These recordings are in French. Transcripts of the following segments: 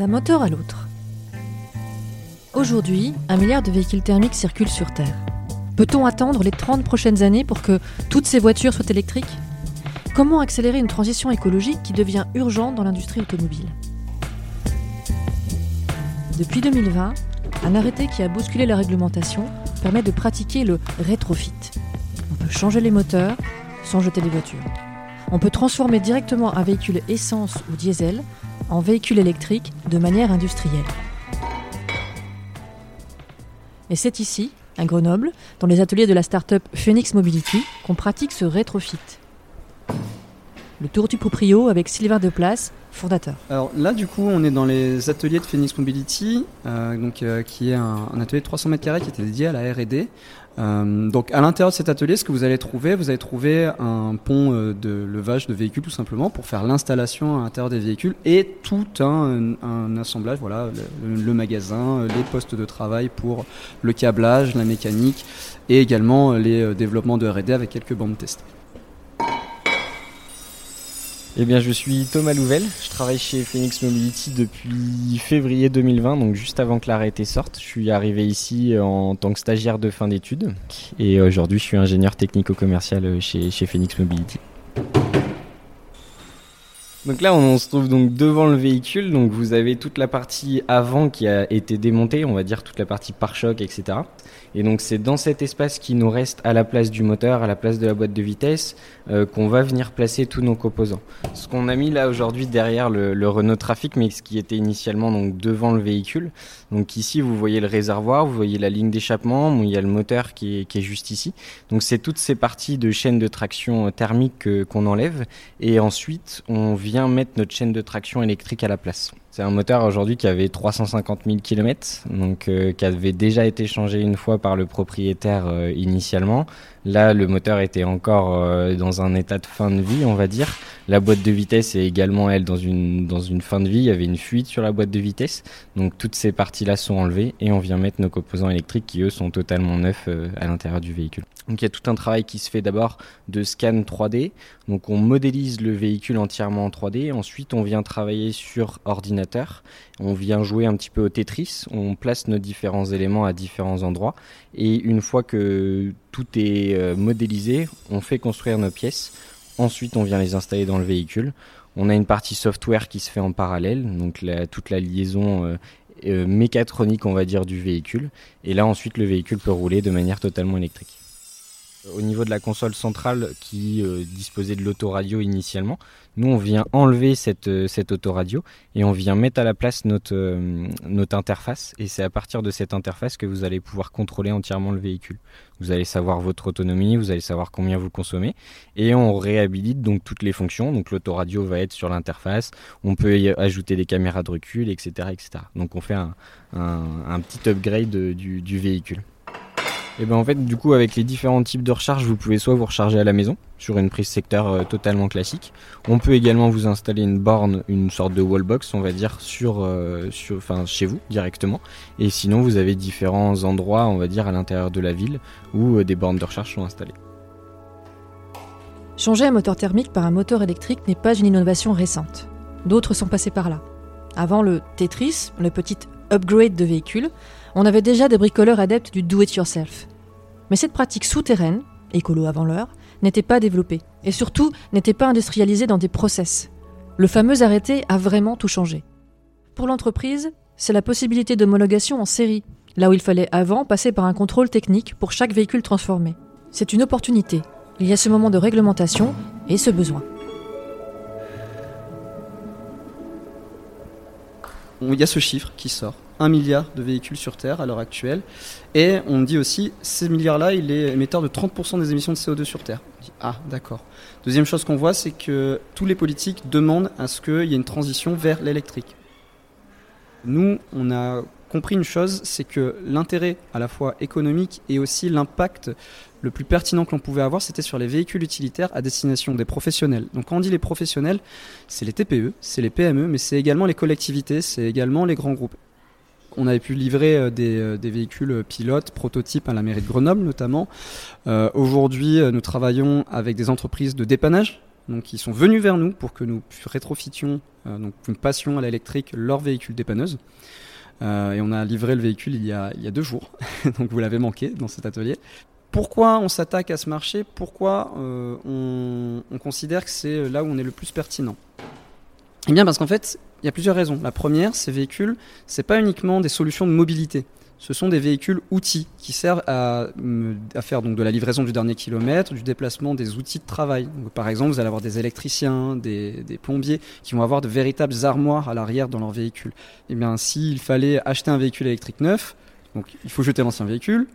d'un moteur à l'autre. Aujourd'hui, un milliard de véhicules thermiques circulent sur Terre. Peut-on attendre les 30 prochaines années pour que toutes ces voitures soient électriques? Comment accélérer une transition écologique qui devient urgente dans l'industrie automobile? Depuis 2020, un arrêté qui a bousculé la réglementation permet de pratiquer le rétrofit. On peut changer les moteurs sans jeter les voitures. On peut transformer directement un véhicule essence ou diesel en véhicule électrique de manière industrielle. Et c'est ici, à Grenoble, dans les ateliers de la start-up Phoenix Mobility, qu'on pratique ce rétrofit. Le tour du proprio avec Sylvain Deplace, fondateur. Alors là, du coup, on est dans les ateliers de Phoenix Mobility, euh, donc, euh, qui est un, un, atelier de 300 mètres carrés qui était dédié à la R&D. Euh, donc à l'intérieur de cet atelier, ce que vous allez trouver, vous allez trouver un pont euh, de levage de véhicules tout simplement pour faire l'installation à l'intérieur des véhicules et tout un, assemblage, voilà, le, le, magasin, les postes de travail pour le câblage, la mécanique et également les développements de R&D avec quelques bandes test. Eh bien, je suis Thomas Louvel. Je travaille chez Phoenix Mobility depuis février 2020, donc juste avant que l'arrêté sorte. Je suis arrivé ici en tant que stagiaire de fin d'études et aujourd'hui, je suis ingénieur technico-commercial chez, chez Phoenix Mobility. Donc là, on se trouve donc devant le véhicule. Donc vous avez toute la partie avant qui a été démontée, on va dire toute la partie pare-choc, etc. Et donc c'est dans cet espace qui nous reste à la place du moteur, à la place de la boîte de vitesse, euh, qu'on va venir placer tous nos composants. Ce qu'on a mis là aujourd'hui derrière le, le, Renault Trafic, mais ce qui était initialement donc devant le véhicule. Donc ici vous voyez le réservoir, vous voyez la ligne d'échappement, il y a le moteur qui est, qui est juste ici. Donc c'est toutes ces parties de chaîne de traction thermique qu'on enlève, et ensuite on vient mettre notre chaîne de traction électrique à la place. C'est un moteur aujourd'hui qui avait 350 000 km, donc euh, qui avait déjà été changé une fois par le propriétaire euh, initialement. Là, le moteur était encore euh, dans un état de fin de vie, on va dire. La boîte de vitesse est également, elle, dans une, dans une fin de vie. Il y avait une fuite sur la boîte de vitesse. Donc, toutes ces parties-là sont enlevées et on vient mettre nos composants électriques qui, eux, sont totalement neufs à l'intérieur du véhicule. Donc, il y a tout un travail qui se fait d'abord de scan 3D. Donc, on modélise le véhicule entièrement en 3D. Ensuite, on vient travailler sur ordinateur. On vient jouer un petit peu au Tetris. On place nos différents éléments à différents endroits. Et une fois que tout est euh, modélisé, on fait construire nos pièces. Ensuite, on vient les installer dans le véhicule. On a une partie software qui se fait en parallèle, donc toute la liaison euh, euh, mécatronique, on va dire, du véhicule. Et là, ensuite, le véhicule peut rouler de manière totalement électrique. Au niveau de la console centrale qui euh, disposait de l'autoradio initialement, nous on vient enlever cette, euh, cette autoradio et on vient mettre à la place notre, euh, notre interface et c'est à partir de cette interface que vous allez pouvoir contrôler entièrement le véhicule. Vous allez savoir votre autonomie, vous allez savoir combien vous consommez et on réhabilite donc toutes les fonctions. Donc l'autoradio va être sur l'interface, on peut y ajouter des caméras de recul, etc. etc. Donc on fait un, un, petit upgrade du véhicule. Et ben en fait, du coup, avec les différents types de recharge, vous pouvez soit vous recharger à la maison sur une prise secteur euh, totalement classique. On peut également vous installer une borne, une sorte de wallbox, on va dire, sur, euh, chez vous directement. Et sinon, vous avez différents endroits, on va dire, à l'intérieur de la ville où euh, des bornes de recharge sont installées. Changer un moteur thermique par un moteur électrique n'est pas une innovation récente. D'autres sont passés par là. Avant le Tetris, le petit upgrade de véhicule, on avait déjà des bricoleurs adeptes du do-it-yourself. Mais cette pratique souterraine, écolo avant l'heure, n'était pas développée, et surtout n'était pas industrialisée dans des process. Le fameux arrêté a vraiment tout changé. Pour l'entreprise, c'est la possibilité d'homologation en série, là où il fallait avant passer par un contrôle technique pour chaque véhicule transformé. C'est une opportunité. Il y a ce moment de réglementation et ce besoin. Il y a ce chiffre qui sort. 1 milliard de véhicules sur Terre à l'heure actuelle. Et on dit aussi, ces milliards-là, il est émetteur de 30% des émissions de CO2 sur Terre. Ah, d'accord. Deuxième chose qu'on voit, c'est que tous les politiques demandent à ce qu'il y ait une transition vers l'électrique. Nous, on a compris une chose, c'est que l'intérêt à la fois économique et aussi l'impact le plus pertinent que l'on pouvait avoir, c'était sur les véhicules utilitaires à destination des professionnels. Donc quand on dit les professionnels, c'est les TPE, c'est les PME, mais c'est également les collectivités, c'est également les grands groupes. On avait pu livrer des, des, véhicules pilotes, prototypes à la mairie de Grenoble notamment. Euh, Aujourd'hui, nous travaillons avec des entreprises de dépannage, donc ils sont venus vers nous pour que nous rétrofitions, donc une passion à l'électrique, leur véhicule dépanneuse. et on a livré le véhicule il y a, deux jours, donc vous l'avez manqué dans cet atelier. Pourquoi on s'attaque à ce marché? Pourquoi on considère que c'est là où on est le plus pertinent? Eh bien parce qu'en fait, il y a plusieurs raisons. La première, ces véhicules, c'est pas uniquement des solutions de mobilité. Ce sont des véhicules outils qui servent à, à, faire donc de la livraison du dernier kilomètre, du déplacement des outils de travail. par exemple, vous allez avoir des électriciens, des, des, plombiers qui vont avoir de véritables armoires à l'arrière dans leur véhicule. Eh bien, s'il fallait acheter un véhicule électrique neuf, donc il faut jeter l'ancien véhicule,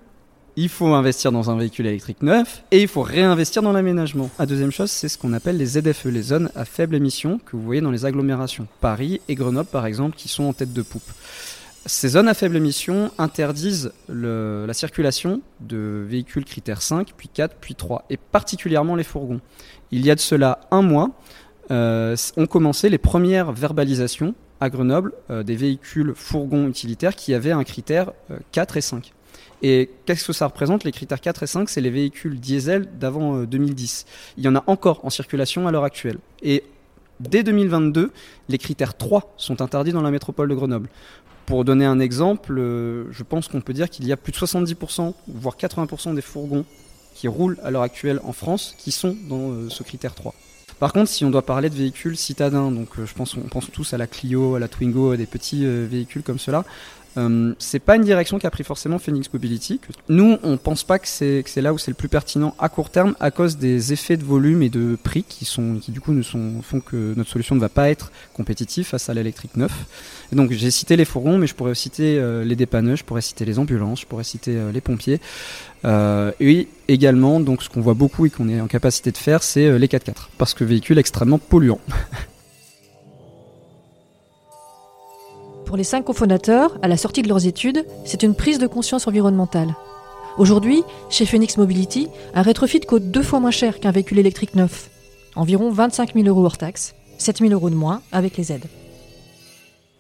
il faut investir dans un véhicule électrique neuf et il faut réinvestir dans l'aménagement. La deuxième chose, c'est ce qu'on appelle les ZFE, les zones à faible émission que vous voyez dans les agglomérations. Paris et Grenoble, par exemple, qui sont en tête de poupe. Ces zones à faible émission interdisent la circulation de véhicules critères 5, puis 4, puis 3, et particulièrement les fourgons. Il y a de cela un mois, euh, ont commencé les premières verbalisations à Grenoble euh, des véhicules fourgons utilitaires qui avaient un critère euh, 4 et 5. Et qu'est-ce que ça représente Les critères 4 et 5, c'est les véhicules diesel d'avant 2010. Il y en a encore en circulation à l'heure actuelle. Et dès 2022, les critères 3 sont interdits dans la métropole de Grenoble. Pour donner un exemple, je pense qu'on peut dire qu'il y a plus de 70%, voire 80% des fourgons qui roulent à l'heure actuelle en France qui sont dans ce critère 3. Par contre, si on doit parler de véhicules citadins, donc je pense on pense tous à la Clio, à la Twingo, à des petits véhicules comme cela, euh, c'est pas une direction qu'a pris forcément Phoenix Mobility. Nous, on pense pas que c'est là où c'est le plus pertinent à court terme à cause des effets de volume et de prix qui sont qui du coup ne sont, font que notre solution ne va pas être compétitive face à l'électrique neuf. Et donc j'ai cité les fourgons, mais je pourrais citer euh, les dépanneurs, je pourrais citer les ambulances, je pourrais citer euh, les pompiers. Euh, et également, donc ce qu'on voit beaucoup et qu'on est en capacité de faire, c'est les 4x4 parce que véhicule extrêmement polluant. Pour les cinq cofondateurs, à la sortie de leurs études, c'est une prise de conscience environnementale. Aujourd'hui, chez Phoenix Mobility, un rétrofit coûte deux fois moins cher qu'un véhicule électrique neuf. Environ 25 000 euros hors taxe, 7 000 euros de moins avec les aides.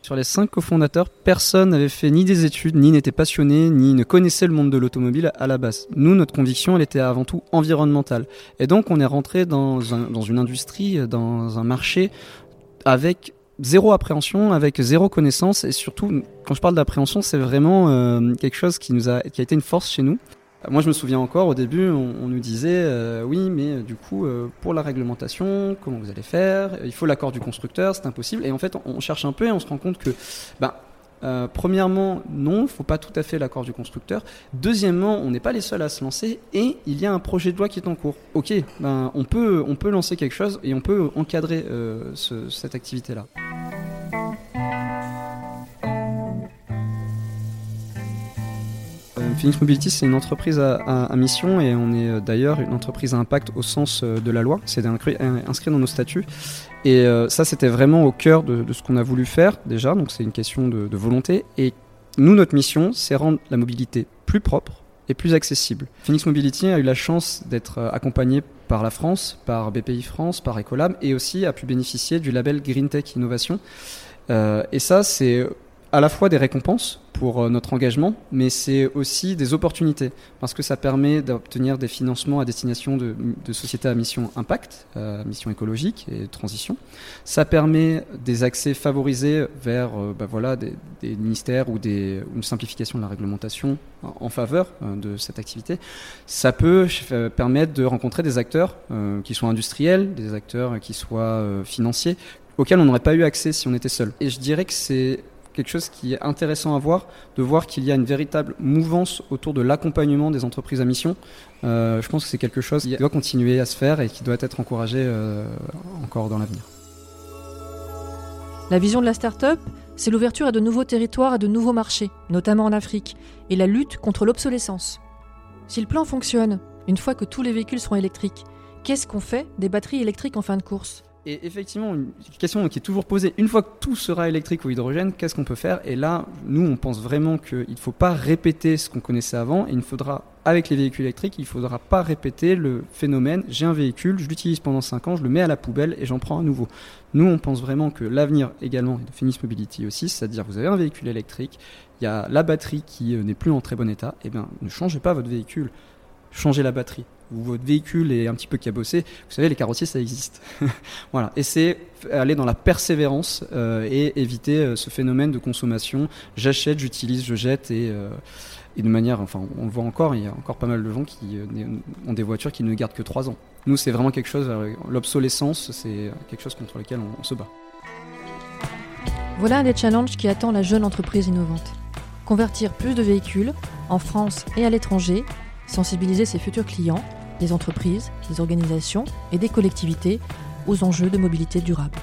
Sur les cinq cofondateurs, personne n'avait fait ni des études, ni n'était passionné, ni ne connaissait le monde de l'automobile à la base. Nous, notre conviction, elle était avant tout environnementale. Et donc, on est rentré dans, un, dans une industrie, dans un marché avec zéro appréhension, avec zéro connaissance, et surtout, quand je parle d'appréhension, c'est vraiment euh, quelque chose qui nous a, qui a été une force chez nous. Moi, je me souviens encore, au début, on, nous disait, euh, oui, mais euh, du coup, euh, pour la réglementation, comment vous allez faire? Il faut l'accord du constructeur, c'est impossible. Et en fait, on, cherche un peu et on se rend compte que, ben, euh, premièrement, non, il ne faut pas tout à fait l'accord du constructeur. Deuxièmement, on n'est pas les seuls à se lancer et il y a un projet de loi qui est en cours. Ok, ben, on, peut, on peut lancer quelque chose et on peut encadrer euh, ce, cette activité-là. Phoenix Mobility, c'est une entreprise à, mission et on est d'ailleurs une entreprise à impact au sens de la loi. C'est inscrit dans nos statuts. Et euh, ça, c'était vraiment au cœur de, ce qu'on a voulu faire déjà. Donc c'est une question de, volonté. Et nous, notre mission, c'est rendre la mobilité plus propre et plus accessible. Phoenix Mobility a eu la chance d'être accompagné par la France, par BPI France, par Ecolab et aussi a pu bénéficier du label Green Tech Innovation. Euh, et ça, c'est à la fois des récompenses pour euh, notre engagement, mais c'est aussi des opportunités, parce que ça permet d'obtenir des financements à destination de, sociétés à mission impact, euh, mission écologique et transition. Ça permet des accès favorisés vers bah voilà, des, ministères ou des, une simplification de la réglementation en, faveur de cette activité. Ça peut permettre de rencontrer des acteurs euh, qui sont industriels, des acteurs qui soient financiers, auxquels on n'aurait pas eu accès si on était seul. Et je dirais que c'est quelque chose qui est intéressant à voir, de voir qu'il y a une véritable mouvance autour de l'accompagnement des entreprises à mission. Euh, je pense que c'est quelque chose qui doit continuer à se faire et qui doit être encouragé euh, encore dans l'avenir. La vision de la start-up, c'est l'ouverture à de nouveaux territoires, à de nouveaux marchés, notamment en Afrique, et la lutte contre l'obsolescence. Si le plan fonctionne, une fois que tous les véhicules seront électriques, qu'est-ce qu'on fait des batteries électriques en fin de course? Et effectivement, une question qui est toujours posée, une fois que tout sera électrique ou hydrogène, qu'est-ce qu'on peut faire? Et là, nous, on pense vraiment qu'il ne faut pas répéter ce qu'on connaissait avant, et il faudra, avec les véhicules électriques, il ne faudra pas répéter le phénomène, j'ai un véhicule, je l'utilise pendant 5 ans, je le mets à la poubelle et j'en prends un nouveau. Nous, on pense vraiment que l'avenir également, de Finis Mobility aussi, c'est-à-dire vous avez un véhicule électrique, il y a la batterie qui n'est plus en très bon état, et bien ne changez pas votre véhicule, changez la batterie où votre véhicule est un petit peu cabossé, vous savez, les carrossiers, ça existe. voilà. Et c'est aller dans la persévérance euh, et éviter euh, ce phénomène de consommation. J'achète, j'utilise, je jette et, euh, et, de manière, enfin, on le voit encore, il y a encore pas mal de gens qui ont des voitures qui ne gardent que 3 ans. Nous, c'est vraiment quelque chose, l'obsolescence, c'est quelque chose contre lequel on se bat. Voilà un des challenges qui attend la jeune entreprise innovante. Convertir plus de véhicules, en France et à l'étranger, sensibiliser ses futurs clients, des entreprises, des organisations et des collectivités aux enjeux de mobilité durable.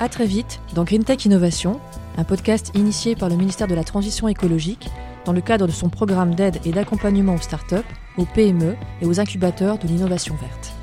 A très vite dans Green Tech Innovation, un podcast initié par le ministère de la Transition écologique dans le cadre de son programme d'aide et d'accompagnement aux startups, aux PME et aux incubateurs de l'innovation verte.